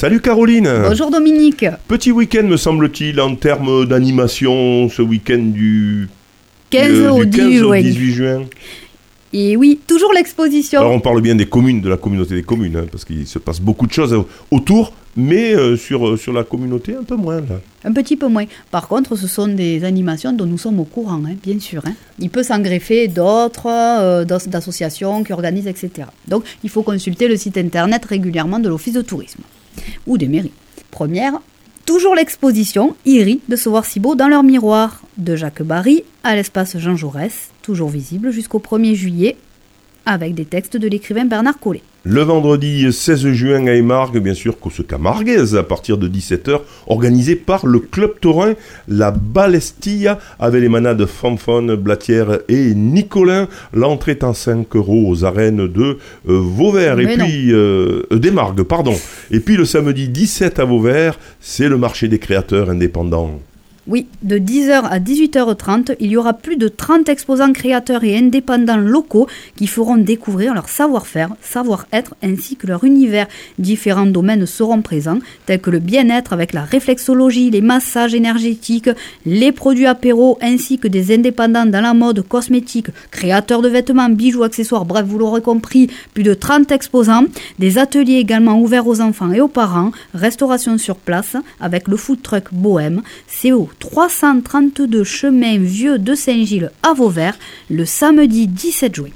Salut Caroline Bonjour Dominique Petit week-end me semble-t-il en termes d'animation ce week-end du 15 euh, au du 15 10, au ouais. 18 juin. Et oui, toujours l'exposition. Alors on parle bien des communes, de la communauté des communes, hein, parce qu'il se passe beaucoup de choses autour, mais euh, sur, euh, sur la communauté un peu moins. Là. Un petit peu moins. Par contre, ce sont des animations dont nous sommes au courant, hein, bien sûr. hein. Il peut s'en greffer d'autres, euh, d'as- d'associations qui organisent, etc. Donc, il faut consulter le site internet régulièrement de l'Office de tourisme ou des mairies. Première, toujours l'exposition Iri de se voir si beau dans leur miroir de Jacques Barry à l'espace Jean Jaurès, toujours visible jusqu'au 1er juillet, avec des textes de l'écrivain Bernard Collet. Le vendredi 16 juin à Émargues, bien sûr, Cause Camarguez, à partir de 17h, organisé par le Club Taurin, la Balestilla, avec les manades Fanfon, Blatière et Nicolin. L'entrée est en 5 euros aux arènes de euh, Vauvert. Et non. puis, euh, euh, pardon. Et puis le samedi 17 à Vauvert, c'est le marché des créateurs indépendants. Oui, de 10h à 18h30, il y aura plus de 30 exposants créateurs et indépendants locaux qui feront découvrir leur savoir-faire, savoir-être ainsi que leur univers. Différents domaines seront présents, tels que le bien-être avec la réflexologie, les massages énergétiques, les produits apéros ainsi que des indépendants dans la mode, cosmétique, créateurs de vêtements, bijoux, accessoires, bref, vous l'aurez compris, plus de 30 exposants, des ateliers également ouverts aux enfants et aux parents, restauration sur place avec le food truck Bohème, au 332 chemin Vieux de Saint-Gilles à Vauvert le samedi 17 juin.